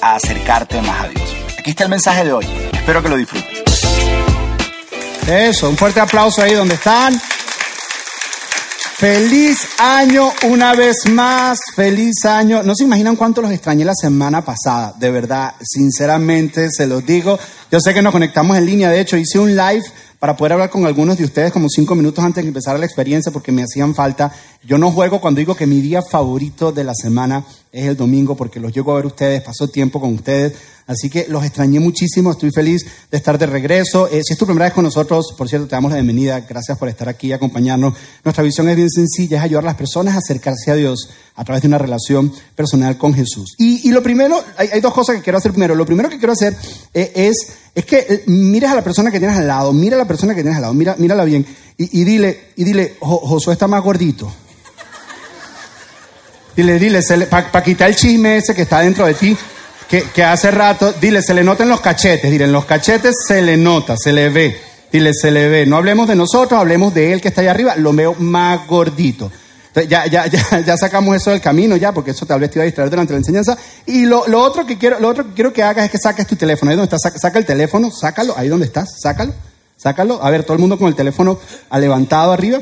a acercarte más a Dios. Aquí está el mensaje de hoy. Espero que lo disfruten. Eso, un fuerte aplauso ahí donde están. Feliz año una vez más, feliz año. No se imaginan cuánto los extrañé la semana pasada, de verdad, sinceramente se los digo. Yo sé que nos conectamos en línea, de hecho hice un live para poder hablar con algunos de ustedes como cinco minutos antes de empezar la experiencia porque me hacían falta. Yo no juego cuando digo que mi día favorito de la semana es el domingo porque los llego a ver ustedes, paso tiempo con ustedes. Así que los extrañé muchísimo, estoy feliz de estar de regreso. Eh, si es tu primera vez con nosotros, por cierto, te damos la bienvenida. Gracias por estar aquí y acompañarnos. Nuestra visión es bien sencilla, es ayudar a las personas a acercarse a Dios a través de una relación personal con Jesús. Y, lo primero, hay, dos cosas que quiero hacer primero. Lo primero que quiero hacer eh, es, es que eh, mires a la persona que tienes al lado, mira a la persona que tienes al lado, mira, mírala bien y, dile, y dile, Josué está más gordito. Dile, dile, para quitar el chisme ese que está dentro de ti que, hace rato, dile, se le notan los cachetes, dile, en los cachetes se le nota, se le ve, dile, se le ve. No hablemos de nosotros, hablemos de él que está allá arriba, lo veo más gordito. ya, ya, ya, ya sacamos eso del camino ya, porque eso tal vez te iba a distraer durante la enseñanza. Y lo, lo, otro que quiero, lo otro que quiero que hagas es que saques tu teléfono. Ahí donde estás, saca, el teléfono, sácalo, ahí donde estás, sácalo, sácalo. A ver, todo el mundo con el teléfono levantado arriba.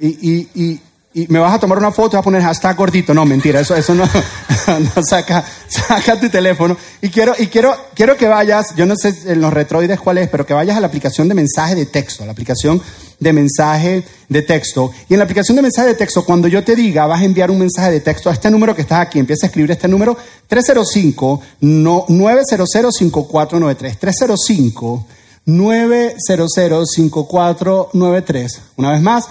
Y, y, y, y me vas a tomar una foto y vas a poner hashtag gordito. No, mentira, eso, eso no, no saca, saca tu teléfono. Y quiero, y quiero, quiero que vayas, yo no sé en los retroides cuál es, pero que vayas a la aplicación de mensaje de texto, a la aplicación de mensaje de texto. Y en la aplicación de mensaje de texto, cuando yo te diga, vas a enviar un mensaje de texto a este número que estás aquí, empieza a escribir este número, 305 no, 900 5493. 305 900 5493. Una vez más,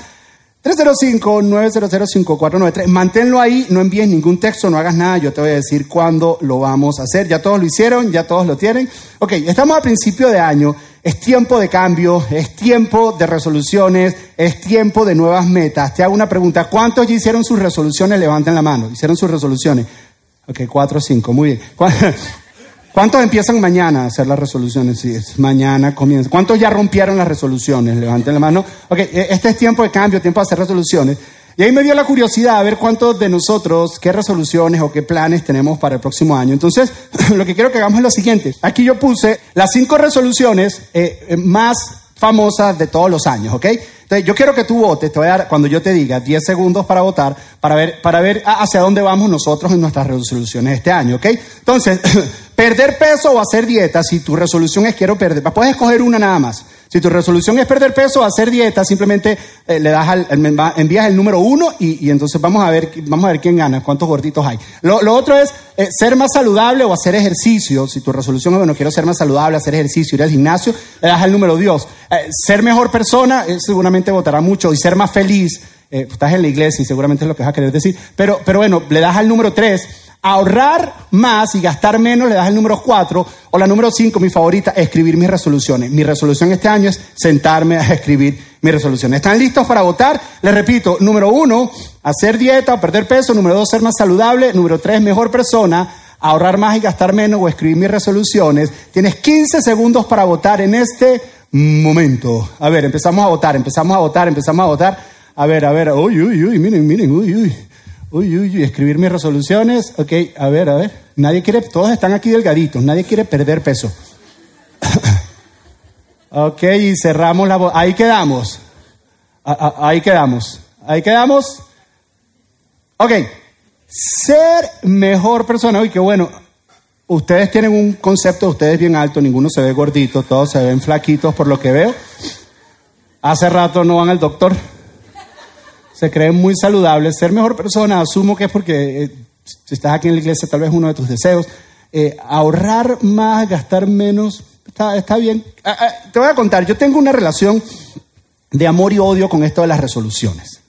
305-900-5493. Manténlo ahí, no envíes ningún texto, no hagas nada, yo te voy a decir cuándo lo vamos a hacer. Ya todos lo hicieron, ya todos lo tienen. Ok, estamos a principio de año, es tiempo de cambio, es tiempo de resoluciones, es tiempo de nuevas metas. Te hago una pregunta, ¿cuántos ya hicieron sus resoluciones? Levanten la mano, hicieron sus resoluciones. Ok, cuatro o cinco, muy bien. ¿Cuántos empiezan mañana a hacer las resoluciones? Sí, es mañana comienza. ¿Cuántos ya rompieron las resoluciones? Levanten la mano. Ok, e, este es tiempo de cambio, tiempo de hacer resoluciones. Y ahí me dio la curiosidad a ver cuántos de nosotros, qué resoluciones o qué planes tenemos para el próximo año. Entonces, lo que quiero que hagamos es lo siguiente. Aquí yo puse las cinco resoluciones eh, eh, más famosas de todos los años, ¿ok? Entonces, yo quiero que tú votes, te voy a dar, cuando yo te diga 10 segundos para votar, para ver, para ver hacia dónde vamos nosotros en nuestras resoluciones este año, ¿ok? Entonces, perder peso o hacer dieta, si tu resolución es quiero perder, puedes escoger una nada más. Si tu resolución es perder peso o hacer dieta, simplemente eh, le das al, envías el número uno y, entonces vamos a ver, vamos a ver quién gana, cuántos gorditos hay. Lo, otro es eh, ser más saludable o hacer ejercicio. Si tu resolución es, bueno, quiero ser más saludable, hacer ejercicio, ir al gimnasio, le das al número Dios. Eh, ser mejor persona, seguramente votará mucho. Y ser más feliz, estás en la iglesia y seguramente es lo que vas a querer decir. Pero, pero bueno, le das al número tres ahorrar más y gastar menos, le das el número 4. O la número 5, mi favorita, escribir mis resoluciones. Mi resolución este año es sentarme a escribir mis resoluciones. ¿Están listos para votar? Les repito, número 1, hacer dieta o perder peso. Número 2, ser más saludable. Número 3, mejor persona. Ahorrar más y gastar menos o escribir mis resoluciones. Tienes 15 segundos para votar en este momento. A ver, empezamos a votar, empezamos a votar, empezamos a votar. A ver, a ver, uy, uy, uy, miren, miren, uy, uy. Uy, uy, uy, escribir mis resoluciones. Ok, a ver, a ver. Nadie quiere, todos están aquí delgaditos, nadie quiere perder peso. ok, y cerramos la voz. Ahí quedamos. ahí quedamos. Ahí quedamos. Ok, ser mejor persona. Uy, qué bueno. Ustedes tienen un concepto de ustedes bien alto, ninguno se ve gordito, todos se ven flaquitos por lo que veo. Hace rato no van al doctor se creen muy saludables. Ser mejor persona, asumo que es porque eh, si estás aquí en la iglesia, tal vez uno de tus deseos. Eh, ahorrar más, gastar menos, está, está bien. Ah, ah, te voy a contar, yo tengo una relación de amor y odio con esto de las resoluciones.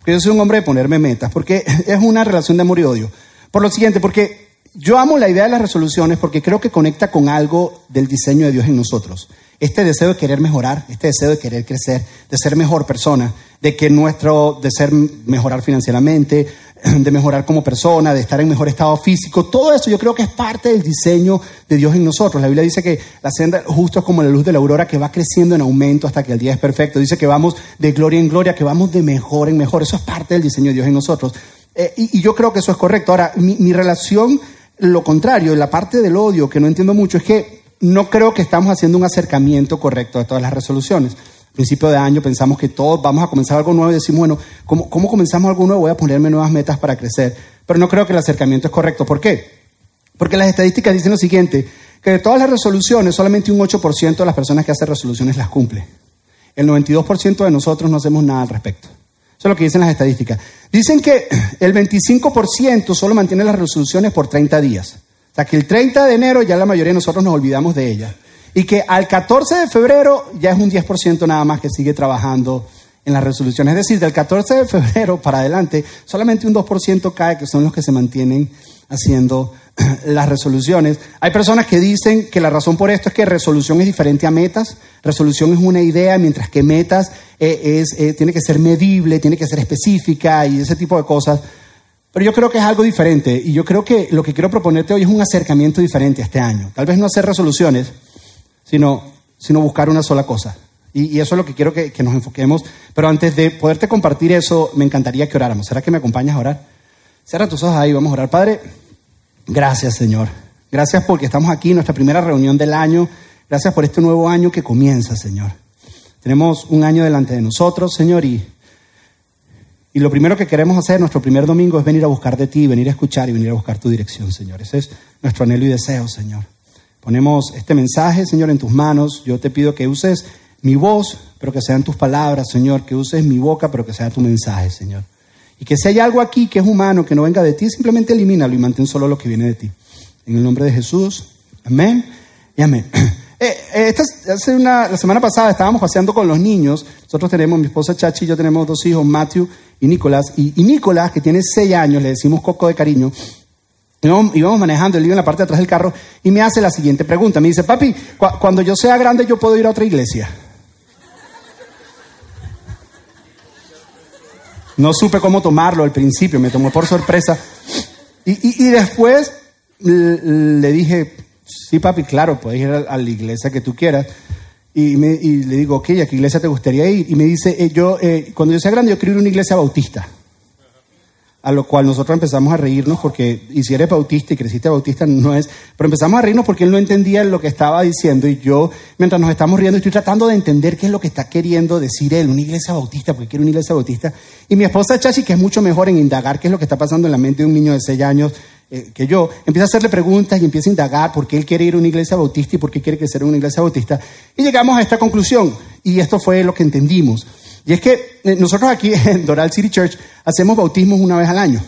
Porque yo soy un hombre de ponerme metas, porque es una relación de amor y odio. Por lo siguiente, porque yo amo la idea de las resoluciones porque creo que conecta con algo del diseño de Dios en nosotros. Este deseo de querer mejorar, este deseo de querer crecer, de ser mejor persona, de que nuestro, de ser mejorar financieramente, de mejorar como persona, de estar en mejor estado físico, todo eso yo creo que es parte del diseño de Dios en nosotros. La Biblia dice que la senda justo es como la luz de la aurora que va creciendo en aumento hasta que el día es perfecto. Dice que vamos de gloria en gloria, que vamos de mejor en mejor. Eso es parte del diseño de Dios en nosotros. Eh, y, yo creo que eso es correcto. Ahora, mi, mi relación lo contrario, la parte del odio que no entiendo mucho es que no creo que estamos haciendo un acercamiento correcto a todas las resoluciones. principio de año pensamos que todos vamos a comenzar algo nuevo y decimos, bueno, ¿cómo, ¿cómo comenzamos algo nuevo? Voy a ponerme nuevas metas para crecer. Pero no creo que el acercamiento es correcto. ¿Por qué? Porque las estadísticas dicen lo siguiente, que de todas las resoluciones, solamente un 8% de las personas que hacen resoluciones las cumple. El 92% de nosotros no hacemos nada al respecto. Eso es lo que dicen las estadísticas. Dicen que el 25% solo mantiene las resoluciones por 30 días. O sea, que el 30 de enero ya la mayoría de nosotros nos olvidamos de ellas. Y que al 14 de febrero ya es un 10% nada más que sigue trabajando en las resoluciones. Es decir, del 14 de febrero para adelante, solamente un 2% cae, que son los que se mantienen haciendo las resoluciones. Hay personas que dicen que la razón por esto es que resolución es diferente a metas. Resolución es una idea, mientras que metas eh, es, eh, tiene que ser medible, tiene que ser específica y ese tipo de cosas. Pero yo creo que es algo diferente y yo creo que lo que quiero proponerte hoy es un acercamiento diferente este año. Tal vez no hacer resoluciones, sino, sino buscar una sola cosa. Y, eso es lo que quiero que, nos enfoquemos. Pero antes de poderte compartir eso, me encantaría que oráramos. ¿Será que me acompañas a orar? Cierra tus ojos ahí, vamos a orar. Padre, Gracias, Señor. Gracias porque estamos aquí nuestra primera reunión del año. Gracias por este nuevo año que comienza, Señor. Tenemos un año delante de nosotros, Señor, y, y lo primero que queremos hacer, nuestro primer domingo, es venir a buscar de ti, venir a escuchar y venir a buscar tu dirección, Señor. Ese es nuestro anhelo y deseo, Señor. Ponemos este mensaje, Señor, en tus manos. Yo te pido que uses mi voz, pero que sean tus palabras, Señor, que uses mi boca, pero que sea tu mensaje, Señor. Y que si hay algo aquí que es humano, que no venga de ti, simplemente elimínalo y mantén solo lo que viene de ti. En el nombre de Jesús. Amén y amén. Eh, eh, esta, hace una, la semana pasada estábamos paseando con los niños. Nosotros tenemos, mi esposa Chachi y yo tenemos dos hijos, Matthew y Nicolás. Y, Nicolás, que tiene seis años, le decimos Coco de cariño, íbamos, manejando, él iba en la parte de atrás del carro y me hace la siguiente pregunta. Me dice, papi, cuando yo sea grande yo puedo ir a otra iglesia. No supe cómo tomarlo al principio, me tomó por sorpresa. Y, después le dije, sí papi, claro, puedes ir a, la iglesia que tú quieras. Y, le digo, ok, ¿a qué iglesia te gustaría ir? Y me dice, eh, yo, eh, cuando yo sea grande, yo quiero ir a una iglesia bautista. A lo cual nosotros empezamos a reírnos porque, y si eres bautista y creciste bautista, no es, pero empezamos a reírnos porque él no entendía lo que estaba diciendo y yo, mientras nos estamos riendo, estoy tratando de entender qué es lo que está queriendo decir él, una iglesia bautista, porque quiere una iglesia bautista. Y mi esposa Chachi, que es mucho mejor en indagar qué es lo que está pasando en la mente de un niño de seis años eh, que yo, empieza a hacerle preguntas y empieza a indagar por qué él quiere ir a una iglesia bautista y por qué quiere que sea una iglesia bautista. Y llegamos a esta conclusión, y esto fue lo que entendimos. Y es que eh, nosotros aquí en Doral City Church hacemos bautismos una vez al año.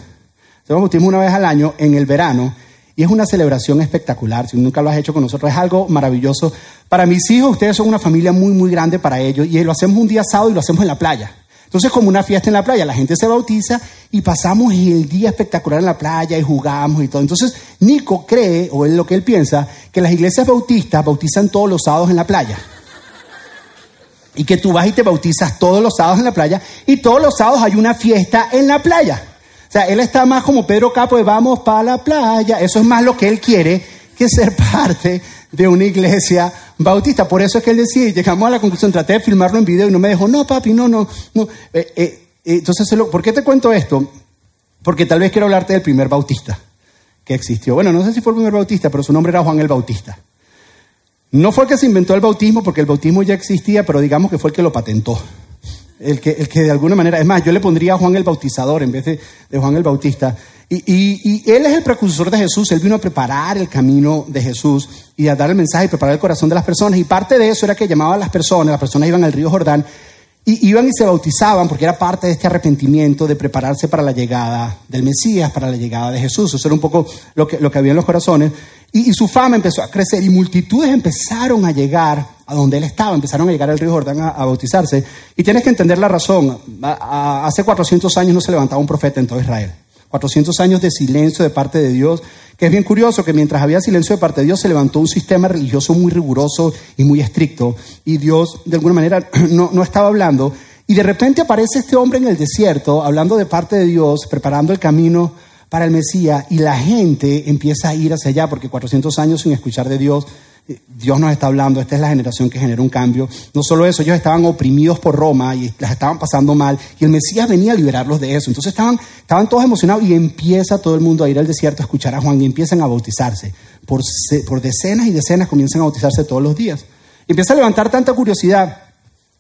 Hacemos bautismos una vez al año en el verano y es una celebración espectacular. Si nunca lo has hecho con nosotros, es algo maravilloso. Para mis hijos, ustedes son una familia muy, muy grande para ellos y lo hacemos un día sábado y lo hacemos en la playa. Entonces, como una fiesta en la playa, la gente se bautiza y pasamos el día espectacular en la playa y jugamos y todo. Entonces, Nico cree, o es lo que él piensa, que las iglesias bautistas bautizan todos los sábados en la playa y que tú vas y te bautizas todos los sábados en la playa y todos los sábados hay una fiesta en la playa. O sea, él está más como Pedro Capo de vamos para la playa. Eso es más lo que él quiere que ser parte de una iglesia bautista. Por eso es que él decía, y llegamos a la conclusión, traté de filmarlo en video y no me dejó, no papi, no, no, no. Eh, eh, entonces, ¿por qué te cuento esto? Porque tal vez quiero hablarte del primer bautista que existió. Bueno, no sé si fue el primer bautista, pero su nombre era Juan el Bautista. No fue el que se inventó el bautismo, porque el bautismo ya existía, pero digamos que fue el que lo patentó. El que, el que de alguna manera, es más, yo le pondría a Juan el Bautizador en vez de, Juan el Bautista. Y, él es el precursor de Jesús, él vino a preparar el camino de Jesús y a dar el mensaje y preparar el corazón de las personas. Y parte de eso era que llamaba a las personas, las personas iban al río Jordán y iban y se bautizaban porque era parte de este arrepentimiento de prepararse para la llegada del Mesías, para la llegada de Jesús. Eso era un poco lo que, lo había en los corazones. Y, su fama empezó a crecer y multitudes empezaron a llegar a donde él estaba, empezaron a llegar al río Jordán a, bautizarse. Y tienes que entender la razón. hace 400 años no se levantaba un profeta en todo Israel. 400 años de silencio de parte de Dios, que es bien curioso que mientras había silencio de parte de Dios se levantó un sistema religioso muy riguroso y muy estricto y Dios de alguna manera no, no estaba hablando y de repente aparece este hombre en el desierto hablando de parte de Dios, preparando el camino para el Mesías y la gente empieza a ir hacia allá porque 400 años sin escuchar de Dios Dios nos está hablando, esta es la generación que genera un cambio. No solo eso, ellos estaban oprimidos por Roma y las estaban pasando mal y el Mesías venía a liberarlos de eso. Entonces estaban, estaban todos emocionados y empieza todo el mundo a ir al desierto a escuchar a Juan y empiezan a bautizarse. Por, decenas y decenas comienzan a bautizarse todos los días. Y empieza a levantar tanta curiosidad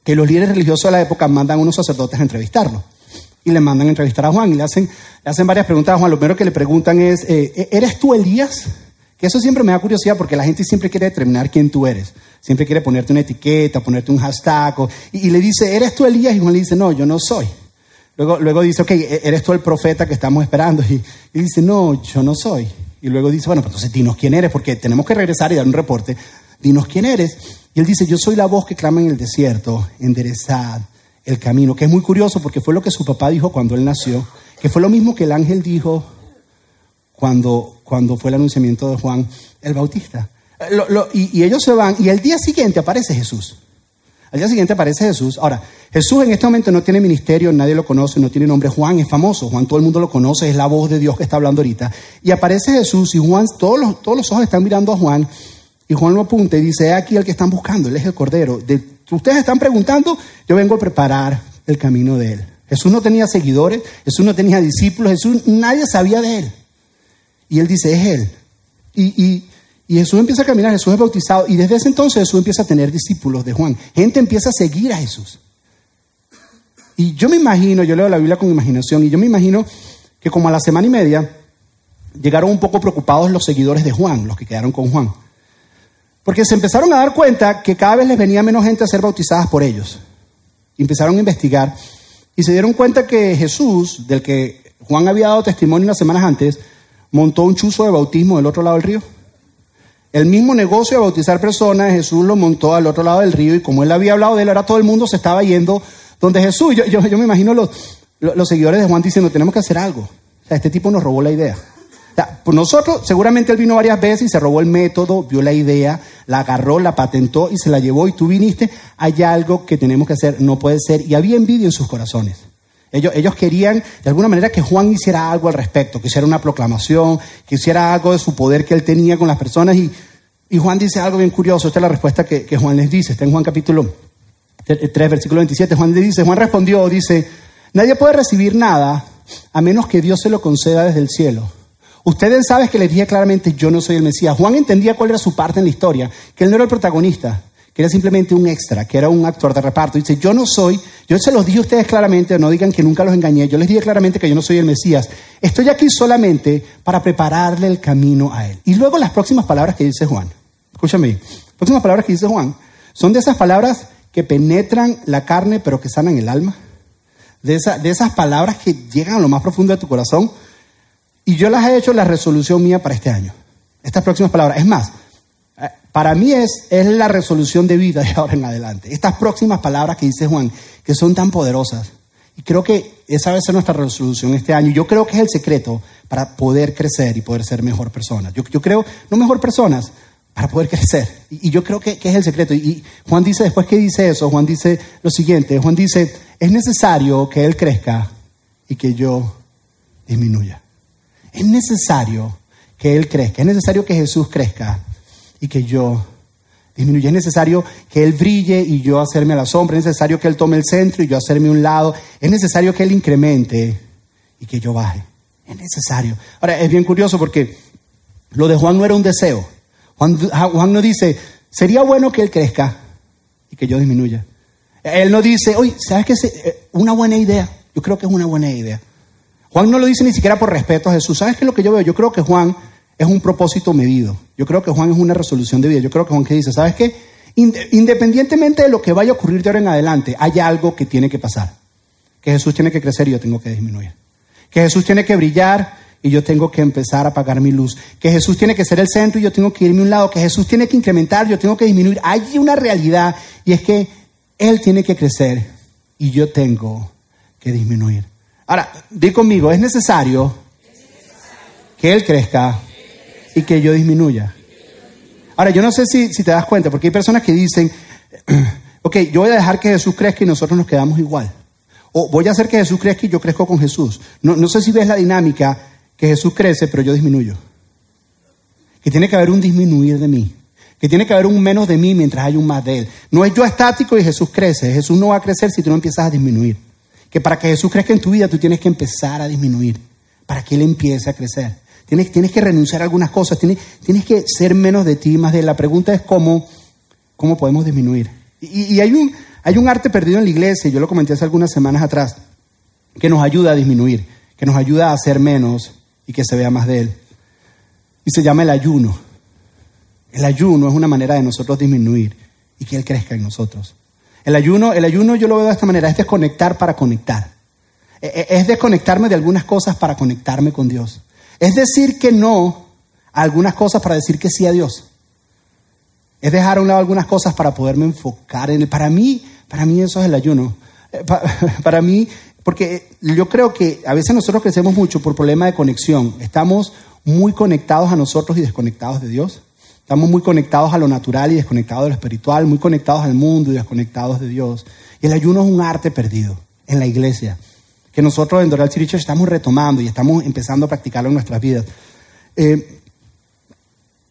que los líderes religiosos de la época mandan a unos sacerdotes a entrevistarlo. Y le mandan a entrevistar a Juan y le hacen, hacen varias preguntas a Juan. Lo primero que le preguntan es, eh, ¿eres tú Elías? Que eso siempre me da curiosidad porque la gente siempre quiere determinar quién tú eres. Siempre quiere ponerte una etiqueta, ponerte un hashtag. y, le dice, ¿eres tú Elías? Y Juan le dice, no, yo no soy. Luego, luego dice, ok, e, ¿eres tú el profeta que estamos esperando? Y, y dice, no, yo no soy. Y luego dice, bueno, pues entonces dinos quién eres, porque tenemos que regresar y dar un reporte. Dinos quién eres. Y él dice, yo soy la voz que clama en el desierto, enderezad el camino. Que es muy curioso porque fue lo que su papá dijo cuando él nació, que fue lo mismo que el ángel dijo cuando, cuando fue el anunciamiento de Juan el Bautista. Eh, y, ellos se van y el día siguiente aparece Jesús. Al día siguiente aparece Jesús. Ahora, Jesús en este momento no tiene ministerio, nadie lo conoce, no tiene nombre. Juan es famoso, Juan todo el mundo lo conoce, es la voz de Dios que está hablando ahorita. Y aparece Jesús y Juan, todos los, todos los ojos están mirando a Juan y Juan lo apunta y dice, aquí el que están buscando, él es el Cordero. De, ustedes están preguntando, yo vengo a preparar el camino de él. Jesús no tenía seguidores, Jesús no tenía discípulos, Jesús, nadie sabía de él. Y él dice, es él. Y, Jesús empieza a caminar, Jesús es bautizado, y desde ese entonces Jesús empieza a tener discípulos de Juan. Gente empieza a seguir a Jesús. Y yo me imagino, yo leo la Biblia con imaginación, y yo me imagino que como a la semana y media llegaron un poco preocupados los seguidores de Juan, los que quedaron con Juan. Porque se empezaron a dar cuenta que cada vez les venía menos gente a ser bautizadas por ellos. Y empezaron a investigar y se dieron cuenta que Jesús, del que Juan había dado testimonio unas semanas antes, montó un chuzo de bautismo del otro lado del río. El mismo negocio de bautizar personas, Jesús lo montó al otro lado del río y como él había hablado de él, ahora todo el mundo se estaba yendo donde Jesús. Yo, me imagino los, los seguidores de Juan diciendo, tenemos que hacer algo. O sea, este tipo nos robó la idea. pues nosotros, seguramente él vino varias veces y se robó el método, vio la idea, la agarró, la patentó y se la llevó y tú viniste, hay algo que tenemos que hacer, no puede ser. Y había envidia en sus corazones. Ellos, querían de alguna manera que Juan hiciera algo al respecto, que hiciera una proclamación, que hiciera algo de su poder que él tenía con las personas. Y, Juan dice algo bien curioso, esta es la respuesta que, Juan les dice, está en Juan capítulo 3, versículo 27. Juan le dice, Juan respondió, dice, nadie puede recibir nada a menos que Dios se lo conceda desde el cielo. Ustedes saben que les dije claramente, yo no soy el Mesías. Juan entendía cuál era su parte en la historia, que él no era el protagonista que era simplemente un extra, que era un actor de reparto. Dice, yo no soy, yo se los dije a ustedes claramente, no digan que nunca los engañé, yo les dije claramente que yo no soy el Mesías. Estoy aquí solamente para prepararle el camino a él. Y luego las próximas palabras que dice Juan, escúchame, las próximas palabras que dice Juan, son de esas palabras que penetran la carne pero que sanan el alma. De, de esas palabras que llegan a lo más profundo de tu corazón. Y yo las he hecho la resolución mía para este año. Estas próximas palabras. Es más, para mí es, la resolución de vida de ahora en adelante. Estas próximas palabras que dice Juan, que son tan poderosas. Y creo que esa debe ser nuestra resolución este año. Yo creo que es el secreto para poder crecer y poder ser mejor personas. Yo, yo creo, no mejor personas, para poder crecer. Y, yo creo que, que, es el secreto. Y, Juan dice, después que dice eso, Juan dice lo siguiente. Juan dice, es necesario que Él crezca y que yo disminuya. Es necesario que Él crezca. Es necesario que Jesús crezca y que yo disminuya. Es necesario que Él brille y yo hacerme a la sombra. Es necesario que Él tome el centro y yo hacerme un lado. Es necesario que Él incremente y que yo baje. Es necesario. Ahora, es bien curioso porque lo de Juan no era un deseo. Juan, Juan no dice, sería bueno que Él crezca y que yo disminuya. Él no dice, oye, ¿sabes qué eh, una buena idea? Yo creo que es una buena idea. Juan no lo dice ni siquiera por respeto a Jesús. ¿Sabes qué es lo que yo veo? Yo creo que Juan es un propósito medido. Yo creo que Juan es una resolución de vida. Yo creo que Juan que dice, ¿sabes qué? Independientemente de lo que vaya a ocurrir de ahora en adelante, hay algo que tiene que pasar. Que Jesús tiene que crecer y yo tengo que disminuir. Que Jesús tiene que brillar y yo tengo que empezar a apagar mi luz. Que Jesús tiene que ser el centro y yo tengo que irme a un lado. Que Jesús tiene que incrementar, yo tengo que disminuir. Hay una realidad y es que Él tiene que crecer y yo tengo que disminuir. Ahora, di conmigo, es necesario que Él crezca y que yo disminuya. Ahora, yo no sé si, si te das cuenta, porque hay personas que dicen, ok, yo voy a dejar que Jesús crezca y nosotros nos quedamos igual. O voy a hacer que Jesús crezca y yo crezco con Jesús. No, no sé si ves la dinámica que Jesús crece, pero yo disminuyo. Que tiene que haber un disminuir de mí. que tiene que haber un menos de mí mientras hay un más de Él. No es yo estático y Jesús crece. Jesús no va a crecer si tú no empiezas a disminuir. Que para que Jesús crezca en tu vida tú tienes que empezar a disminuir, para que Él empiece a crecer. Tienes, que renunciar a algunas cosas, tienes, que ser menos de ti, más de Él. La pregunta es cómo, cómo podemos disminuir. Y, y hay, un, hay un arte perdido en la iglesia, yo lo comenté hace algunas semanas atrás, que nos ayuda a disminuir, que nos ayuda a hacer menos y que se vea más de Él. Y se llama el ayuno. El ayuno es una manera de nosotros disminuir y que Él crezca en nosotros. El ayuno, el ayuno yo lo veo de esta manera, es desconectar para conectar. E, e, es desconectarme de algunas cosas para conectarme con Dios. Es decir que no a algunas cosas para decir que sí a Dios. Es dejar a un lado algunas cosas para poderme enfocar en él. Para mí, para mí eso es el ayuno. Eh, para mí, porque yo creo que a veces nosotros crecemos mucho por problema de conexión. Estamos muy conectados a nosotros y desconectados de Dios. Estamos muy conectados a lo natural y desconectados de lo espiritual, muy conectados al mundo y desconectados de Dios. Y el ayuno es un arte perdido en la iglesia, que nosotros en Doral City estamos retomando y estamos empezando a practicarlo en nuestras vidas. Eh,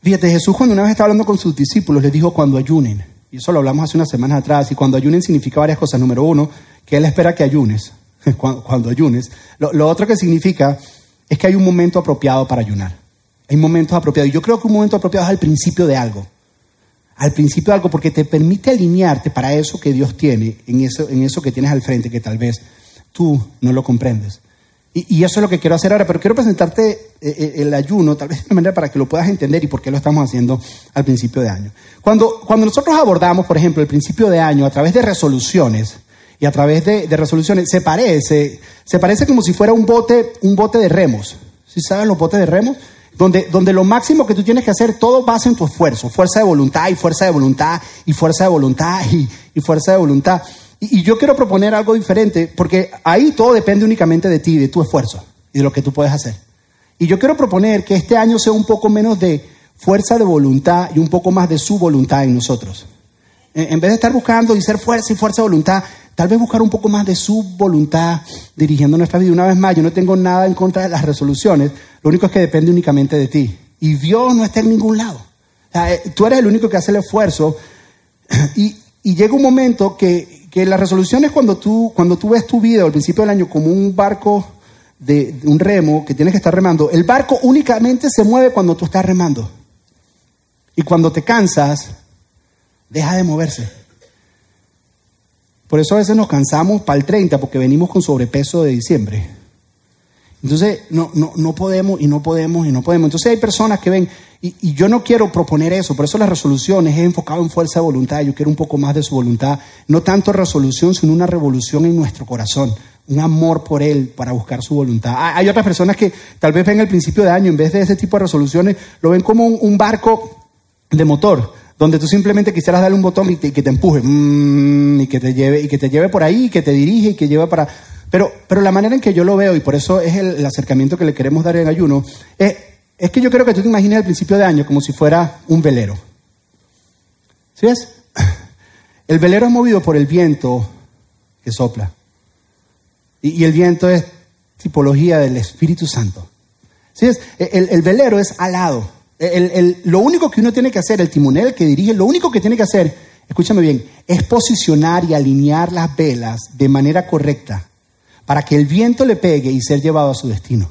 fíjate, Jesús cuando una vez estaba hablando con sus discípulos les dijo cuando ayunen. Y eso lo hablamos hace unas semanas atrás. Y cuando ayunen significa varias cosas. Número uno, que Él espera que ayunes. Cuando, ayunes. lo otro que significa es que hay un momento apropiado para ayunar. Hay momentos apropiados. Y yo creo que un momento apropiado es al principio de algo. Al principio de algo, porque te permite alinearte para eso que Dios tiene, en eso, en eso que tienes al frente, que tal vez tú no lo comprendes. Y, eso es lo que quiero hacer ahora, pero quiero presentarte eh, eh, el ayuno, tal vez de una manera para que lo puedas entender y por qué lo estamos haciendo al principio de año. Cuando, cuando nosotros abordamos, por ejemplo, el principio de año a través de resoluciones, y a través de, resoluciones, se parece, se parece como si fuera un bote, un bote de remos. ¿Sí saben los botes de remos? donde, donde lo máximo que tú tienes que hacer, todo basa en tu esfuerzo, fuerza de voluntad y fuerza de voluntad y fuerza de voluntad y, fuerza de voluntad. Y, yo quiero proponer algo diferente, porque ahí todo depende únicamente de ti, de tu esfuerzo y de lo que tú puedes hacer. Y yo quiero proponer que este año sea un poco menos de fuerza de voluntad y un poco más de su voluntad en nosotros. En vez de estar buscando y ser fuerza y fuerza de voluntad, tal vez buscar un poco más de su voluntad dirigiendo nuestra vida. Una vez más, yo no tengo nada en contra de las resoluciones, lo único es que depende únicamente de ti. Y Dios no está en ningún lado. Eh, tú eres el único que hace el esfuerzo. Y, llega un momento que, que la resolución es cuando tú, cuando tú ves tu vida al principio del año como un barco de, un remo que tienes que estar remando. El barco únicamente se mueve cuando tú estás remando. Y cuando te cansas, deja de moverse. Por eso a veces nos cansamos para el 30 porque venimos con sobrepeso de diciembre. Entonces, no, no, no podemos y no podemos y no podemos. Entonces hay personas que ven, y, yo no quiero proponer eso, por eso las resoluciones es enfocado en fuerza de voluntad, yo quiero un poco más de su voluntad, no tanto resolución, sino una revolución en nuestro corazón, un amor por Él para buscar su voluntad. Hay otras personas que tal vez ven el principio de año, en vez de ese tipo de resoluciones, lo ven como un, barco de motor, donde tú simplemente quisieras darle un botón y, que te empuje, mm, y que te lleve, y que te lleve por ahí, y que te dirige, y que lleve para pero, pero la manera en que yo lo veo, y por eso es el, acercamiento que le queremos dar en ayuno, es, es, que yo quiero que tú te imagines al principio de año como si fuera un velero. ¿Sí ves? El velero es movido por el viento que sopla. Y, el viento es tipología del Espíritu Santo. ¿Sí ves? El, el velero es alado. El, lo único que uno tiene que hacer, el timonel que dirige, lo único que tiene que hacer, escúchame bien, es posicionar y alinear las velas de manera correcta para que el viento le pegue y ser llevado a su destino.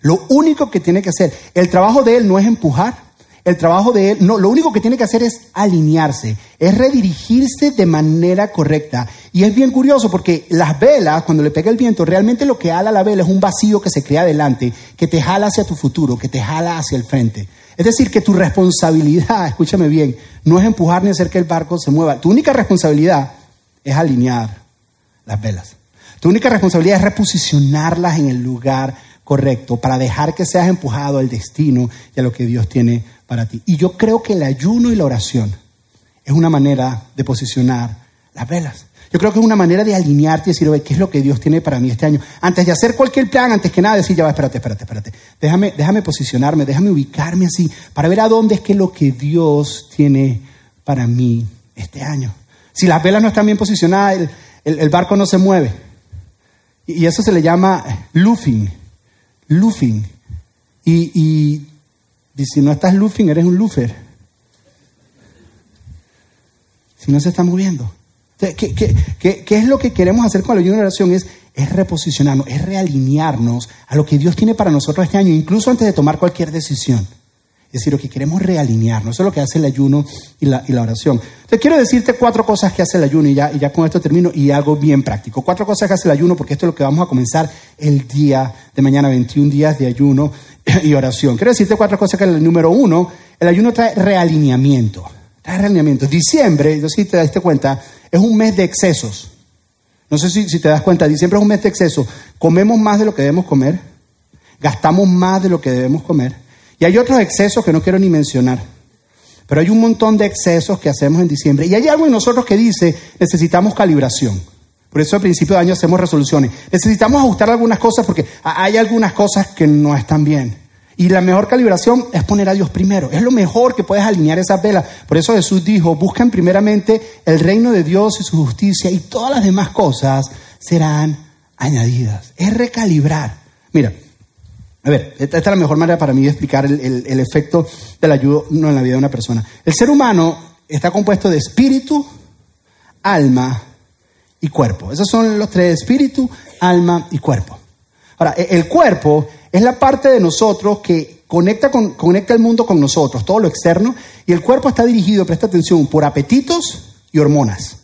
Lo único que tiene que hacer, el trabajo de él no es empujar, el trabajo de él, no, lo único que tiene que hacer es alinearse, es redirigirse de manera correcta. Y es bien curioso porque las velas, cuando le pega el viento, realmente lo que ala la vela es un vacío que se crea adelante, que te jala hacia tu futuro, que te jala hacia el frente. Es decir, que tu responsabilidad, escúchame bien, no es empujar ni hacer que el barco se mueva. Tu única responsabilidad es alinear las velas. Tu única responsabilidad es reposicionarlas en el lugar correcto para dejar que seas empujado al destino y a lo que Dios tiene para ti. Y yo creo que el ayuno y la oración es una manera de posicionar las velas. Yo creo que es una manera de alinearte y decir, ¿qué es lo que Dios tiene para mí este año? Antes de hacer cualquier plan, antes que nada, decir, ya va, espérate, espérate, espérate. Déjame, déjame posicionarme, déjame ubicarme así, para ver a dónde es que lo que Dios tiene para mí este año. Si las velas no están bien posicionadas, el barco no se mueve. Y eso se le llama loofing. Loofing. Y, y, si no estás loofing, eres un loofer. si no se está moviendo? ¿Qué, es lo que queremos hacer con la ayuno y oración? Es, es reposicionarnos, es realinearnos a lo que Dios tiene para nosotros este año, incluso antes de tomar cualquier decisión. Es decir, lo que queremos realinearnos. Eso es lo que hace el ayuno y la, oración. Entonces, quiero decirte cuatro cosas que hace el ayuno y ya, con esto termino y algo bien práctico. Cuatro cosas que hace el ayuno porque esto es lo que vamos a comenzar el día de mañana, 21 días de ayuno y oración. Quiero decirte cuatro cosas que el número uno, el ayuno trae realineamiento. Trae realineamiento. Diciembre, sé si te das cuenta, es un mes de excesos. No sé si, si te das cuenta, diciembre es un mes de excesos. Comemos más de lo que debemos comer, gastamos más de lo que debemos comer y hay otros excesos que no quiero ni mencionar. Pero hay un montón de excesos que hacemos en diciembre. Y hay algo en nosotros que dice, necesitamos calibración. Por eso a principio de año hacemos resoluciones. Necesitamos ajustar algunas cosas porque hay algunas cosas que no están bien. Y la mejor calibración es poner a Dios primero. Es lo mejor que puedes alinear esas velas. Por eso Jesús dijo, busquen primeramente el reino de Dios y su justicia y todas las demás cosas serán añadidas. Es recalibrar. Mira, a ver, esta es la mejor manera para mí de explicar el, efecto del ayuno en la vida de una persona. El ser humano está compuesto de espíritu, alma y cuerpo. Esos son los tres, espíritu, alma y cuerpo. Ahora, e, el cuerpo es la parte de nosotros que conecta, con, conecta el mundo con nosotros, todo lo externo, y el cuerpo está dirigido, presta atención, por apetitos y hormonas.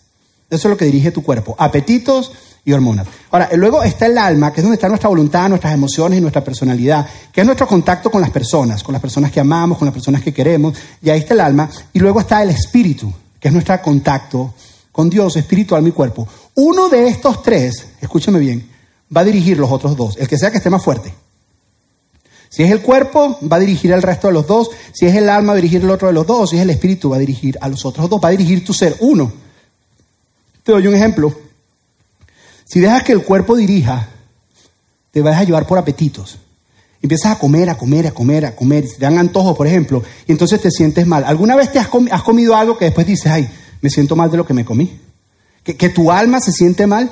Eso es lo que dirige tu cuerpo, apetitos hormonas. Ahora, luego está el alma, que es donde está nuestra voluntad, nuestras emociones y nuestra personalidad, que es nuestro contacto con las personas, con las personas que amamos, con las personas que queremos, y ahí está el alma. Y luego está el espíritu, que es nuestro contacto con Dios, espíritu, alma y cuerpo. Uno de estos tres, escúchame bien, va a dirigir los otros dos, el que sea que esté más fuerte. Si es el cuerpo, va a dirigir al resto de los dos. Si es el alma, va a dirigir el otro de los dos. Si es el espíritu, va a dirigir a los otros dos. Va a dirigir tu ser, uno. Te doy un ejemplo. Si dejas que el cuerpo dirija, te vas a llevar por apetitos. Empiezas a comer, a comer, a comer, a comer. te dan antojos, por ejemplo, y entonces te sientes mal. ¿Alguna vez te has, comido algo que después dices, ay, me siento mal de lo que me comí? ¿Que, tu alma se siente mal.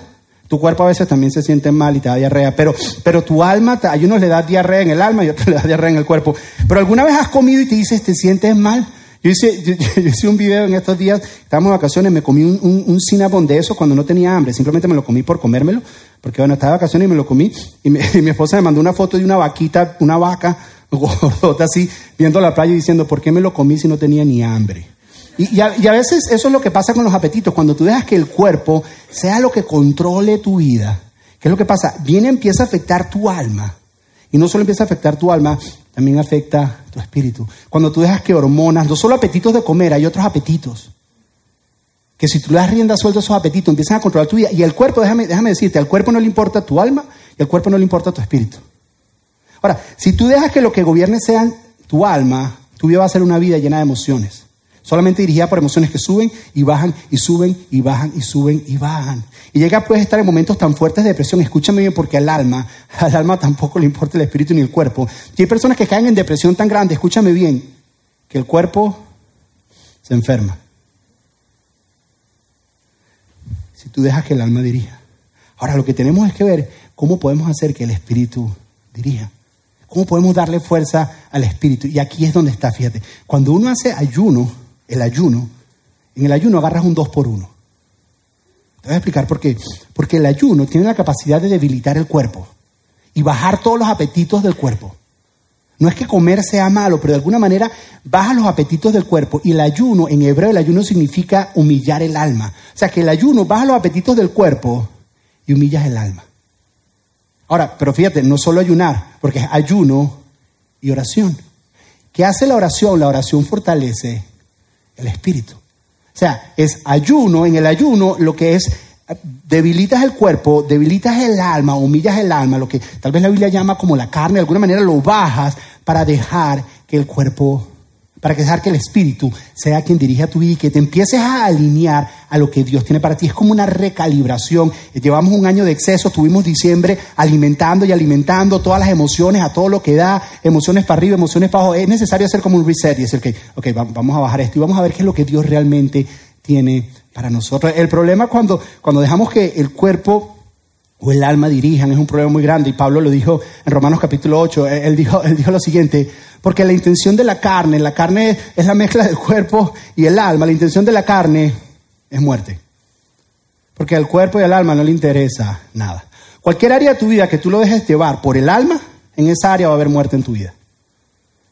Tu cuerpo a veces también se siente mal y te da diarrea, pero, pero tu alma, hay unos le da diarrea en el alma y otros le da diarrea en el cuerpo. Pero alguna vez has comido y te dices, te sientes mal. Yo hice, un video en estos días, estábamos de vacaciones, me comí un, un, un de eso cuando no tenía hambre, simplemente me lo comí por comérmelo, porque bueno, estaba de vacaciones y me lo comí, y, mi esposa me mandó una foto de una vaquita, una vaca gordota así, viendo la playa y diciendo, ¿por qué me lo comí si no tenía ni hambre? Y, a, y, a, veces eso es lo que pasa con los apetitos, cuando tú dejas que el cuerpo sea lo que controle tu vida. ¿Qué es lo que pasa? Viene, empieza a afectar tu alma. Y no solo empieza a afectar tu alma, también afecta tu espíritu. Cuando tú dejas que hormonas, no solo apetitos de comer, hay otros apetitos. Que si tú le das rienda suelta a esos apetitos, empiezan a controlar tu vida. Y el cuerpo, déjame, déjame decirte, al cuerpo no le importa tu alma y al cuerpo no le importa tu espíritu. Ahora, si tú dejas que lo que gobierne sea tu alma, tu vida va a ser una vida llena de emociones. Solamente dirigida por emociones que suben y bajan y suben y bajan y suben y bajan. Y llega puedes estar en momentos tan fuertes de depresión. Escúchame bien porque al alma, al alma tampoco le importa el espíritu ni el cuerpo. Y hay personas que caen en depresión tan grande, escúchame bien, que el cuerpo se enferma. Si tú dejas que el alma dirija. Ahora lo que tenemos es que ver cómo podemos hacer que el espíritu dirija. ¿Cómo podemos darle fuerza al espíritu? Y aquí es donde está, fíjate. Cuando uno hace ayuno, el ayuno, en el ayuno agarras un dos por uno. Te voy a explicar por qué. Porque el ayuno tiene la capacidad de debilitar el cuerpo y bajar todos los apetitos del cuerpo. No es que comer sea malo, pero de alguna manera baja los apetitos del cuerpo. Y el ayuno, en hebreo, el ayuno significa humillar el alma. O sea que el ayuno baja los apetitos del cuerpo y humillas el alma. Ahora, pero fíjate, no solo ayunar, porque es ayuno y oración. ¿Qué hace la oración? La oración fortalece el espíritu. O sea, es ayuno, en el ayuno lo que es, debilitas el cuerpo, debilitas el alma, humillas el alma, lo que tal vez la Biblia llama como la carne, de alguna manera lo bajas para dejar que el cuerpo para dejar que el Espíritu sea quien dirija tu vida y que te empieces a alinear a lo que Dios tiene para ti. Es como una recalibración. Llevamos un año de exceso, tuvimos diciembre alimentando y alimentando todas las emociones, a todo lo que da, emociones para arriba, emociones para abajo. Es necesario hacer como un reset y decir, ok, vamos a bajar esto y vamos a ver qué es lo que Dios realmente tiene para nosotros. El problema cuando, cuando dejamos que el cuerpo o el alma dirijan es un problema muy grande y Pablo lo dijo en Romanos capítulo 8. Él dijo, él dijo lo siguiente, porque la intención de la carne, la carne es la mezcla del cuerpo y el alma, la intención de la carne es muerte. Porque al cuerpo y al alma no le interesa nada. Cualquier área de tu vida que tú lo dejes llevar por el alma, en esa área va a haber muerte en tu vida.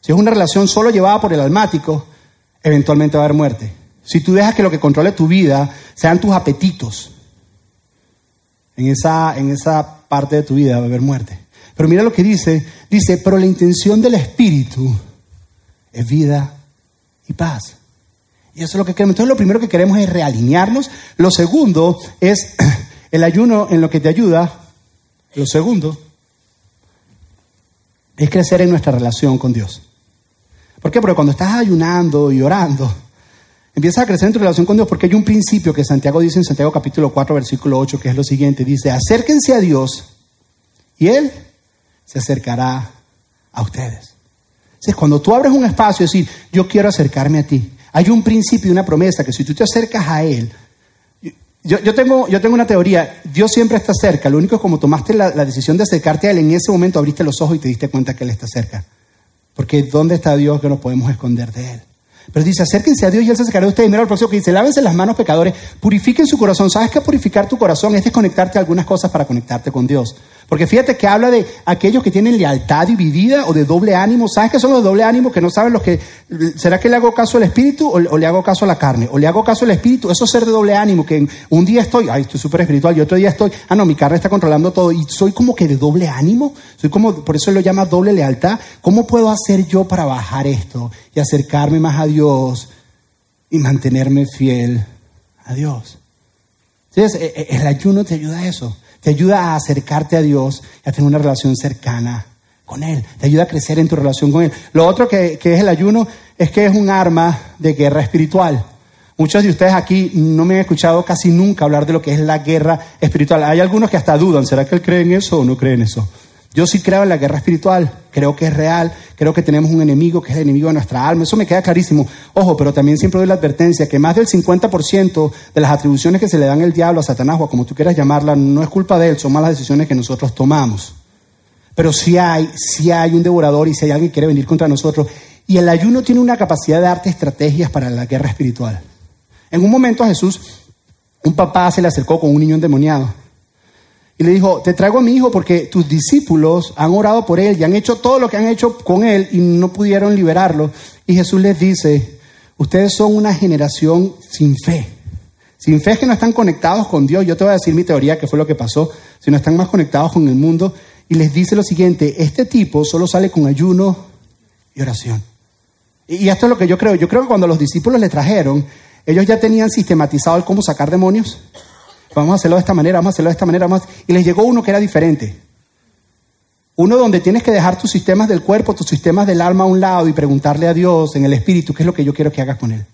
Si es una relación solo llevada por el almático, eventualmente va a haber muerte. Si tú dejas que lo que controle tu vida sean tus apetitos, en esa, en esa parte de tu vida va a haber muerte. Pero mira lo que dice, dice, pero la intención del Espíritu es vida y paz. Y eso es lo que queremos. Entonces lo primero que queremos es realinearnos. Lo segundo es el ayuno en lo que te ayuda. Lo segundo es crecer en nuestra relación con Dios. ¿Por qué? Porque cuando estás ayunando y orando, empiezas a crecer en tu relación con Dios porque hay un principio que Santiago dice en Santiago capítulo 4, versículo 8, que es lo siguiente. Dice, acérquense a Dios y Él se acercará a ustedes. Entonces, cuando tú abres un espacio y decir, yo quiero acercarme a ti, hay un principio y una promesa que si tú te acercas a Él, yo, tengo, yo tengo una teoría, Dios siempre está cerca, lo único es como tomaste la, decisión de acercarte a Él, en ese momento abriste los ojos y te diste cuenta que Él está cerca. Porque ¿dónde está Dios que nos podemos esconder de Él? Pero dice, acérquense a Dios y Él se acercará a ustedes. Mira el próximo que dice, lávense las manos pecadores, purifiquen su corazón. ¿Sabes qué purificar tu corazón? Es desconectarte a algunas cosas para conectarte con Dios. Porque fíjate que habla de aquellos que tienen lealtad dividida o de doble ánimo. ¿Sabes qué son los de doble ánimo? Que no saben los que... ¿Será que le hago caso al espíritu o, le hago caso a la carne? ¿O le hago caso al espíritu? Eso es ser de doble ánimo, que un día estoy, ay, estoy súper espiritual, y otro día estoy, ah, no, mi carne está controlando todo. Y soy como que de doble ánimo. Soy como, por eso lo llama doble lealtad. ¿Cómo puedo hacer yo para bajar esto y acercarme más a Dios y mantenerme fiel a Dios? Entonces, e, e, el ayuno te ayuda a eso. Te ayuda a acercarte a Dios y a tener una relación cercana con Él. Te ayuda a crecer en tu relación con Él. Lo otro que, que, es el ayuno es que es un arma de guerra espiritual. Muchos de ustedes aquí no me han escuchado casi nunca hablar de lo que es la guerra espiritual. Hay algunos que hasta dudan, ¿será que él cree en eso o no cree en eso? Yo sí creo en la guerra espiritual, creo que es real, creo que tenemos un enemigo que es el enemigo de nuestra alma, eso me queda clarísimo. Ojo, pero también siempre doy la advertencia que más del 50% de las atribuciones que se le dan al diablo, a Satanás o como tú quieras llamarla, no es culpa de él, son malas decisiones que nosotros tomamos. Pero sí hay, sí hay un devorador y si hay alguien que quiere venir contra nosotros. Y el ayuno tiene una capacidad de darte estrategias para la guerra espiritual. En un momento a Jesús, un papá se le acercó con un niño endemoniado y le dijo, te traigo a mi hijo porque tus discípulos han orado por él y han hecho todo lo que han hecho con él y no pudieron liberarlo. Y Jesús les dice, ustedes son una generación sin fe. Sin fe es que no están conectados con Dios. Yo te voy a decir mi teoría, que fue lo que pasó, si no están más conectados con el mundo. Y les dice lo siguiente, este tipo solo sale con ayuno y oración. Y esto es lo que yo creo. Yo creo que cuando los discípulos le trajeron, ellos ya tenían sistematizado el cómo sacar demonios vamos a hacerlo de esta manera, vamos a hacerlo de esta manera, y les llegó uno que era diferente. Uno donde tienes que dejar tus sistemas del cuerpo, tus sistemas del alma a un lado y preguntarle a Dios en el espíritu qué es lo que yo quiero que hagas con él.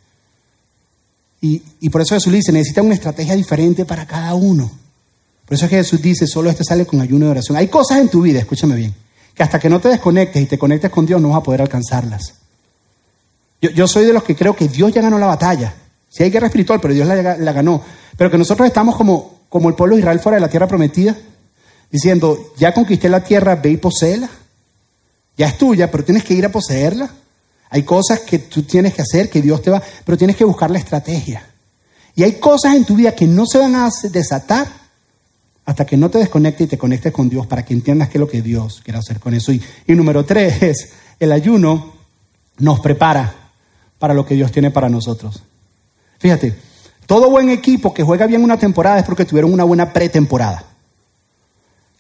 Y, por eso Jesús dice, necesita una estrategia diferente para cada uno. Por eso es que Jesús dice, solo este sale con ayuno y oración. Hay cosas en tu vida, escúchame bien, que hasta que no te desconectes y te conectes con Dios no vas a poder alcanzarlas. Yo, soy de los que creo que Dios ya ganó la batalla. Si hay guerra espiritual, pero Dios la ganó. Pero que nosotros estamos como, como el pueblo de Israel fuera de la tierra prometida, diciendo, ya conquisté la tierra, ve y poseela. Ya es tuya, pero tienes que ir a poseerla. Hay cosas que tú tienes que hacer, que Dios te va, pero tienes que buscar la estrategia. Y hay cosas en tu vida que no se van a desatar hasta que no te desconectes y te conectes con Dios para que entiendas qué es lo que Dios quiere hacer con eso. Y, y número tres es, el ayuno nos prepara para lo que Dios tiene para nosotros. Fíjate, todo buen equipo que juega bien una temporada es porque tuvieron una buena pretemporada.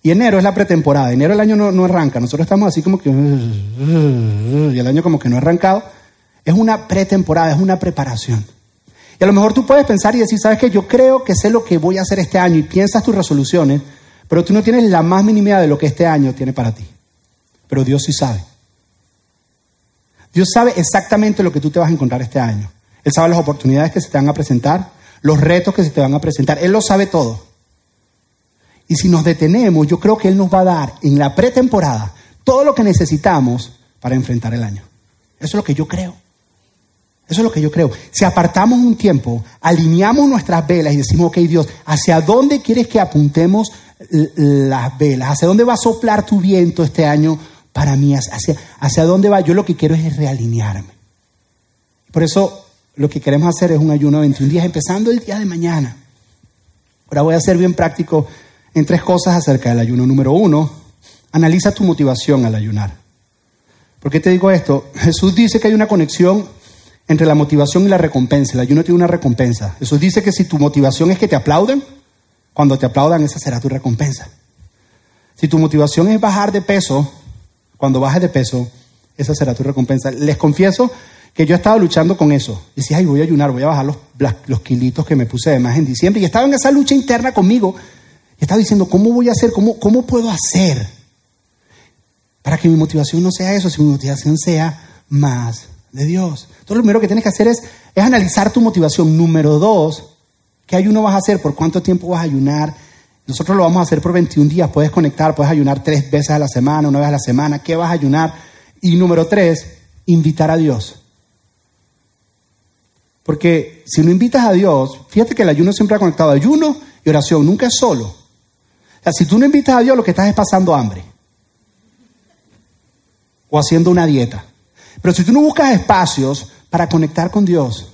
Y enero es la pretemporada. Enero el año no, arranca. Nosotros estamos así como que... Y el año como que no ha arrancado. Es una pretemporada, es una preparación. Y a lo mejor tú puedes pensar y decir, ¿sabes qué? Yo creo que sé lo que voy a hacer este año y piensas tus resoluciones, pero tú no tienes la más mínima idea de lo que este año tiene para ti. Pero Dios sí sabe. Dios sabe exactamente lo que tú te vas a encontrar este año. Él sabe las oportunidades que se te van a presentar, los retos que se te van a presentar. Él lo sabe todo. Y si nos detenemos, yo creo que Él nos va a dar en la pretemporada todo lo que necesitamos para enfrentar el año. Eso es lo que yo creo. Eso es lo que yo creo. Si apartamos un tiempo, alineamos nuestras velas y decimos, ok Dios, ¿hacia dónde quieres que apuntemos las velas? ¿Hacia dónde va a soplar tu viento este año para mí? ¿Hacia, hacia dónde va? Yo lo que quiero es realinearme. Por eso lo que queremos hacer es un ayuno de 21 días, empezando el día de mañana. Ahora voy a ser bien práctico en tres cosas acerca del ayuno. Número uno, analiza tu motivación al ayunar. ¿Por qué te digo esto? Jesús dice que hay una conexión entre la motivación y la recompensa. El ayuno tiene una recompensa. Jesús dice que si tu motivación es que te aplauden, cuando te aplaudan esa será tu recompensa. Si tu motivación es bajar de peso, cuando bajes de peso, esa será tu recompensa. Les confieso que yo estaba luchando con eso. Decía, ay, voy a ayunar, voy a bajar los, kilitos que me puse de más en diciembre. Y estaba en esa lucha interna conmigo. Y estaba diciendo, ¿cómo voy a hacer? ¿Cómo, cómo puedo hacer para que mi motivación no sea eso, si mi motivación sea más de Dios? Entonces lo primero que tienes que hacer es, es analizar tu motivación. Número dos, ¿qué ayuno vas a hacer? ¿Por cuánto tiempo vas a ayunar? Nosotros lo vamos a hacer por 21 días. Puedes conectar, puedes ayunar tres veces a la semana, una vez a la semana. ¿Qué vas a ayunar? Y número tres, invitar a Dios. Porque si no invitas a Dios, fíjate que el ayuno siempre ha conectado ayuno y oración, nunca es solo. O sea, si tú no invitas a Dios, lo que estás es pasando hambre. O haciendo una dieta. Pero si tú no buscas espacios para conectar con Dios,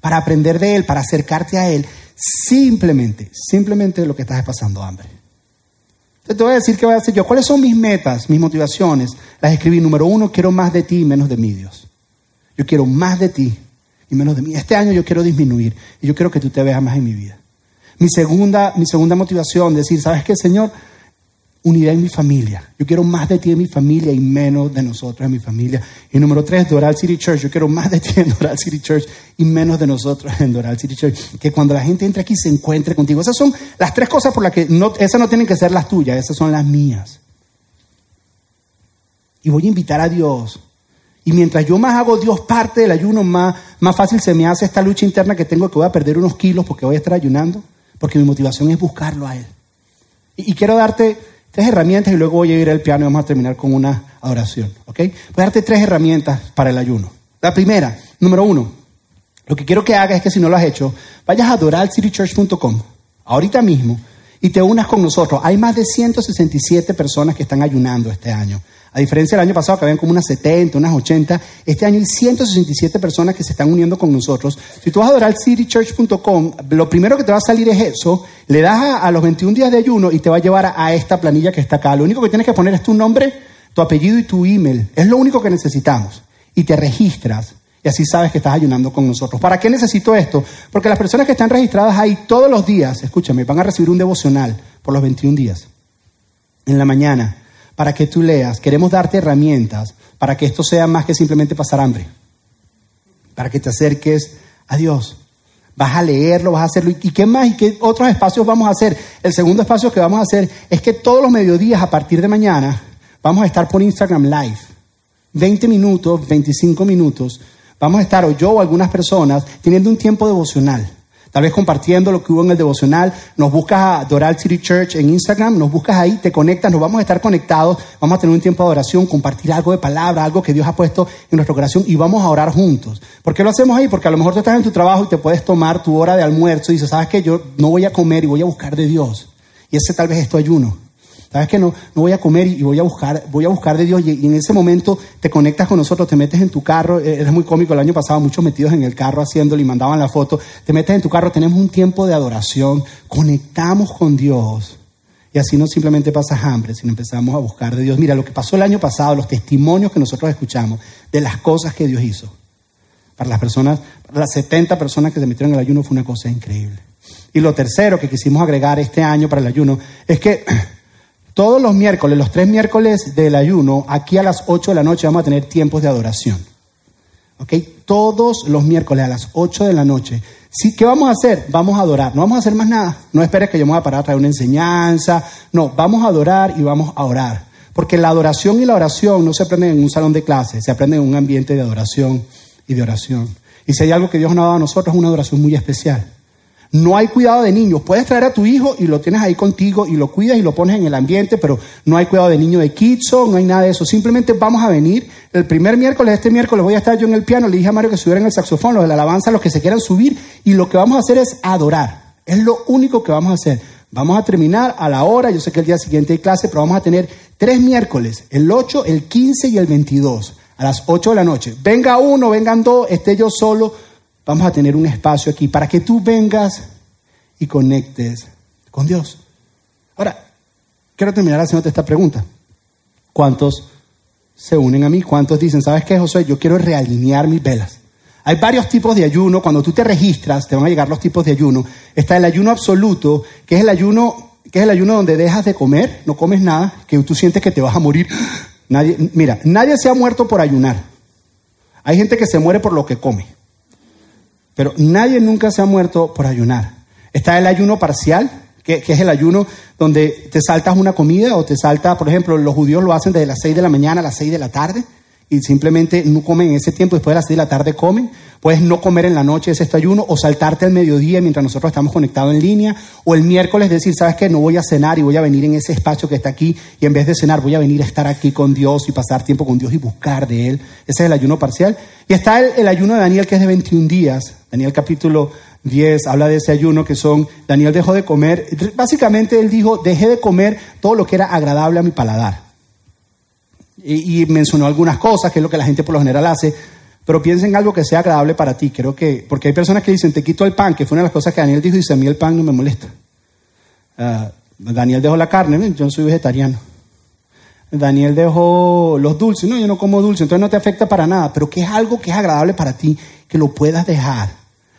para aprender de Él, para acercarte a Él, simplemente, simplemente lo que estás es pasando hambre. Entonces te voy a decir qué voy a hacer yo. ¿Cuáles son mis metas, mis motivaciones? Las escribí. Número uno, quiero más de ti y menos de mí, Dios. Yo quiero más de ti y menos de mí. Este año yo quiero disminuir y yo quiero que tú te veas más en mi vida. Mi segunda, mi segunda motivación, decir, ¿sabes qué, Señor? Unidad en mi familia. Yo quiero más de ti en mi familia y menos de nosotros en mi familia. Y número tres, Doral City Church. Yo quiero más de ti en Doral City Church y menos de nosotros en Doral City Church. Que cuando la gente entre aquí se encuentre contigo. Esas son las tres cosas por las que no, esas no tienen que ser las tuyas, esas son las mías. Y voy a invitar a Dios y mientras yo más hago Dios parte del ayuno, más, más fácil se me hace esta lucha interna que tengo que voy a perder unos kilos porque voy a estar ayunando, porque mi motivación es buscarlo a Él. Y, quiero darte tres herramientas y luego voy a ir al piano y vamos a terminar con una adoración. ¿ok? Voy a darte tres herramientas para el ayuno. La primera, número uno, lo que quiero que hagas es que si no lo has hecho, vayas a adoralcitychurch.com ahorita mismo y te unas con nosotros. Hay más de 167 personas que están ayunando este año. A diferencia del año pasado, que habían como unas 70, unas 80, este año hay 167 personas que se están uniendo con nosotros. Si tú vas a adorar citychurch.com, lo primero que te va a salir es eso, le das a, los 21 días de ayuno y te va a llevar a, esta planilla que está acá. Lo único que tienes que poner es tu nombre, tu apellido y tu email. Es lo único que necesitamos. Y te registras y así sabes que estás ayunando con nosotros. ¿Para qué necesito esto? Porque las personas que están registradas ahí todos los días, escúchame, van a recibir un devocional por los 21 días. En la mañana para que tú leas. Queremos darte herramientas para que esto sea más que simplemente pasar hambre. Para que te acerques a Dios. Vas a leerlo, vas a hacerlo. ¿Y qué más? ¿Y qué otros espacios vamos a hacer? El segundo espacio que vamos a hacer es que todos los mediodías a partir de mañana vamos a estar por Instagram Live. 20 minutos, 25 minutos. Vamos a estar, o yo o algunas personas, teniendo un tiempo devocional Tal vez compartiendo lo que hubo en el devocional, nos buscas a Doral City Church en Instagram, nos buscas ahí, te conectas, nos vamos a estar conectados, vamos a tener un tiempo de oración, compartir algo de palabra, algo que Dios ha puesto en nuestra corazón y vamos a orar juntos. ¿Por qué lo hacemos ahí? Porque a lo mejor tú estás en tu trabajo y te puedes tomar tu hora de almuerzo y dices, ¿sabes qué? Yo no voy a comer y voy a buscar de Dios. Y ese tal vez es tu ayuno. Sabes que no, no voy a comer y voy a buscar, voy a buscar de Dios y, en ese momento te conectas con nosotros, te metes en tu carro, eh, es muy cómico, el año pasado muchos metidos en el carro haciéndolo y mandaban la foto, te metes en tu carro, tenemos un tiempo de adoración, conectamos con Dios y así no simplemente pasas hambre, sino empezamos a buscar de Dios. Mira, lo que pasó el año pasado, los testimonios que nosotros escuchamos de las cosas que Dios hizo. Para las personas, para las 70 personas que se metieron en el ayuno fue una cosa increíble. Y lo tercero que quisimos agregar este año para el ayuno es que Todos los miércoles, los tres miércoles del ayuno, aquí a las 8 de la noche vamos a tener tiempos de adoración. ¿Ok? Todos los miércoles a las 8 de la noche. Sí, ¿Qué vamos a hacer? Vamos a adorar. No vamos a hacer más nada. No esperes que yo me voy a parar a traer una enseñanza. No, vamos a adorar y vamos a orar. Porque la adoración y la oración no se aprenden en un salón de clases, se aprenden en un ambiente de adoración y de oración. Y si hay algo que Dios nos ha dado a nosotros, es una adoración muy especial. No hay cuidado de niños. Puedes traer a tu hijo y lo tienes ahí contigo y lo cuidas y lo pones en el ambiente, pero no hay cuidado de niño de Kitso, no hay nada de eso. Simplemente vamos a venir. El primer miércoles, este miércoles, voy a estar yo en el piano. Le dije a Mario que subiera en el saxofón, los de la alabanza, los que se quieran subir. Y lo que vamos a hacer es adorar. Es lo único que vamos a hacer. Vamos a terminar a la hora. Yo sé que el día siguiente hay clase, pero vamos a tener tres miércoles: el 8, el 15 y el 22, a las 8 de la noche. Venga uno, vengan dos, esté yo solo vamos a tener un espacio aquí para que tú vengas y conectes con Dios. Ahora, quiero terminar haciéndote esta pregunta. ¿Cuántos se unen a mí? ¿Cuántos dicen, sabes qué, José? Yo quiero realinear mis velas. Hay varios tipos de ayuno. Cuando tú te registras, te van a llegar los tipos de ayuno. Está el ayuno absoluto, que es el ayuno, que es el ayuno donde dejas de comer, no comes nada, que tú sientes que te vas a morir. Nadie, mira, nadie se ha muerto por ayunar. Hay gente que se muere por lo que come. Pero nadie nunca se ha muerto por ayunar. Está el ayuno parcial, que, es el ayuno donde te saltas una comida o te salta, por ejemplo, los judíos lo hacen desde las 6 de la mañana a las 6 de la tarde y simplemente no comen en ese tiempo, después de las 6 de la tarde comen. Puedes no comer en la noche ese ayuno o saltarte al mediodía mientras nosotros estamos conectados en línea o el miércoles decir, ¿sabes qué? No voy a cenar y voy a venir en ese espacio que está aquí y en vez de cenar voy a venir a estar aquí con Dios y pasar tiempo con Dios y buscar de Él. Ese es el ayuno parcial. Y está el, el ayuno de Daniel que es de 21 días. Daniel capítulo 10 habla de ese ayuno que son, Daniel dejó de comer, básicamente él dijo, dejé de comer todo lo que era agradable a mi paladar. Y, mencionó algunas cosas, que es lo que la gente por lo general hace, pero piensa en algo que sea agradable para ti. Creo que, porque hay personas que dicen, te quito el pan, que fue una de las cosas que Daniel dijo, y dice, a mí el pan no me molesta. Ah, Daniel dejó la carne, yo no soy vegetariano. Daniel dejó los dulces, no, yo no como dulce, entonces no te afecta para nada, pero que es algo que es agradable para ti, que lo puedas dejar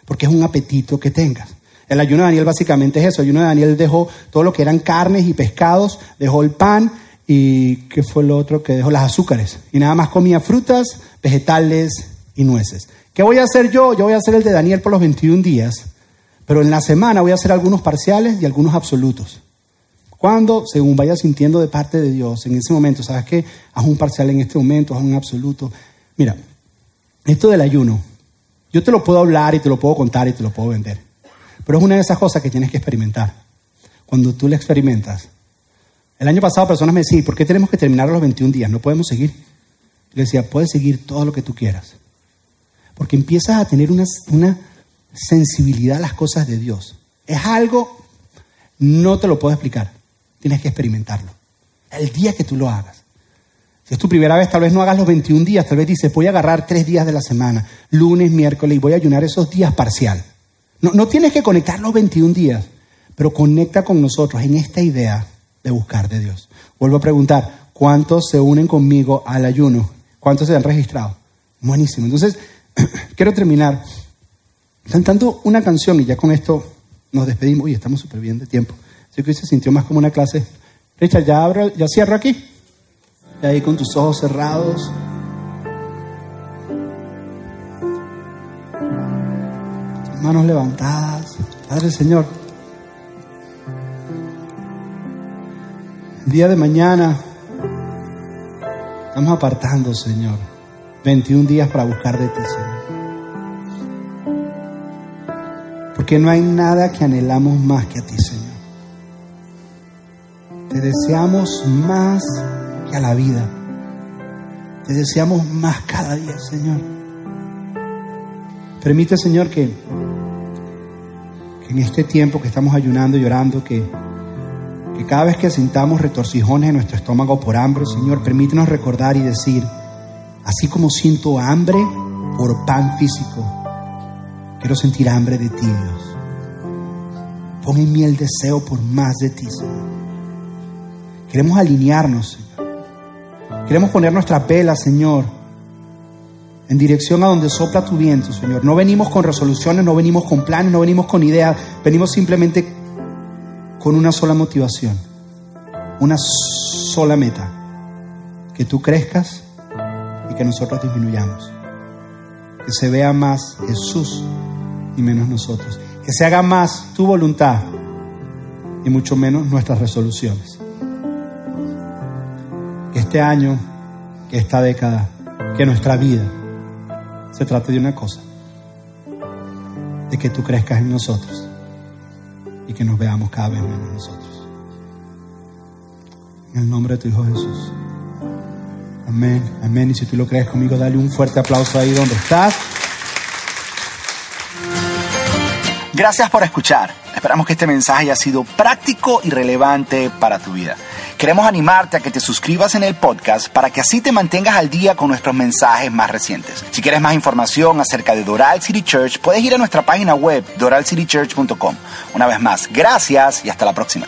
porque es un apetito que tengas. El ayuno de Daniel básicamente es eso. El ayuno de Daniel dejó todo lo que eran carnes y pescados, dejó el pan y ¿qué fue lo otro que dejó? Las azúcares. Y nada más comía frutas, vegetales y nueces. ¿Qué voy a hacer yo? Yo voy a hacer el de Daniel por los 21 días, pero en la semana voy a hacer algunos parciales y algunos absolutos. Cuando, según vaya sintiendo de parte de Dios, en ese momento, ¿sabes qué? Haz un parcial en este momento, haz un absoluto. Mira, esto del ayuno yo te lo puedo hablar y te lo puedo contar y te lo puedo vender. Pero es una de esas cosas que tienes que experimentar. Cuando tú la experimentas. El año pasado personas me decían, ¿por qué tenemos que terminar los 21 días? No podemos seguir. Yo decía, puedes seguir todo lo que tú quieras. Porque empiezas a tener una, una sensibilidad a las cosas de Dios. Es algo, no te lo puedo explicar. Tienes que experimentarlo. El día que tú lo hagas. Si es tu primera vez, tal vez no hagas los 21 días, tal vez dices, voy a agarrar tres días de la semana, lunes, miércoles, y voy a ayunar esos días parcial. No, no tienes que conectar los 21 días, pero conecta con nosotros en esta idea de buscar de Dios. Vuelvo a preguntar, ¿cuántos se unen conmigo al ayuno? ¿Cuántos se han registrado? Buenísimo. Entonces, quiero terminar cantando una canción y ya con esto nos despedimos. y estamos súper bien de tiempo. Así que hoy se sintió más como una clase. Richard, ¿ya, abro, ya cierro aquí? y ahí con tus ojos cerrados. Manos levantadas. Padre Señor, el día de mañana estamos apartando, Señor, 21 días para buscar de ti, Señor. Porque no hay nada que anhelamos más que a ti, Señor. Te deseamos más que a la vida. Te deseamos más cada día, Señor. Permite, Señor, que, en este tiempo que estamos ayunando y llorando, que, que cada vez que sintamos retorcijones en nuestro estómago por hambre, Señor, permítenos recordar y decir, así como siento hambre por pan físico, quiero sentir hambre de ti, Dios. Pon en mí el deseo por más de ti, Señor. Queremos alinearnos, Señor. Queremos poner nuestra vela, Señor, en dirección a donde sopla tu viento, Señor. No venimos con resoluciones, no venimos con planes, no venimos con ideas, venimos simplemente con una sola motivación, una sola meta, que tú crezcas y que nosotros disminuyamos. Que se vea más Jesús y menos nosotros. Que se haga más tu voluntad y mucho menos nuestras resoluciones este año, que esta década, que nuestra vida se trate de una cosa, de que tú crezcas en nosotros y que nos veamos cada vez menos nosotros. En el nombre de tu Hijo Jesús. Amén, amén. Y si tú lo crees conmigo, dale un fuerte aplauso ahí donde estás. Gracias por escuchar. Esperamos que este mensaje haya sido práctico y relevante para tu vida. Queremos animarte a que te suscribas en el podcast para que así te mantengas al día con nuestros mensajes más recientes. Si quieres más información acerca de Doral City Church, puedes ir a nuestra página web doralcitychurch.com. Una vez más, gracias y hasta la próxima.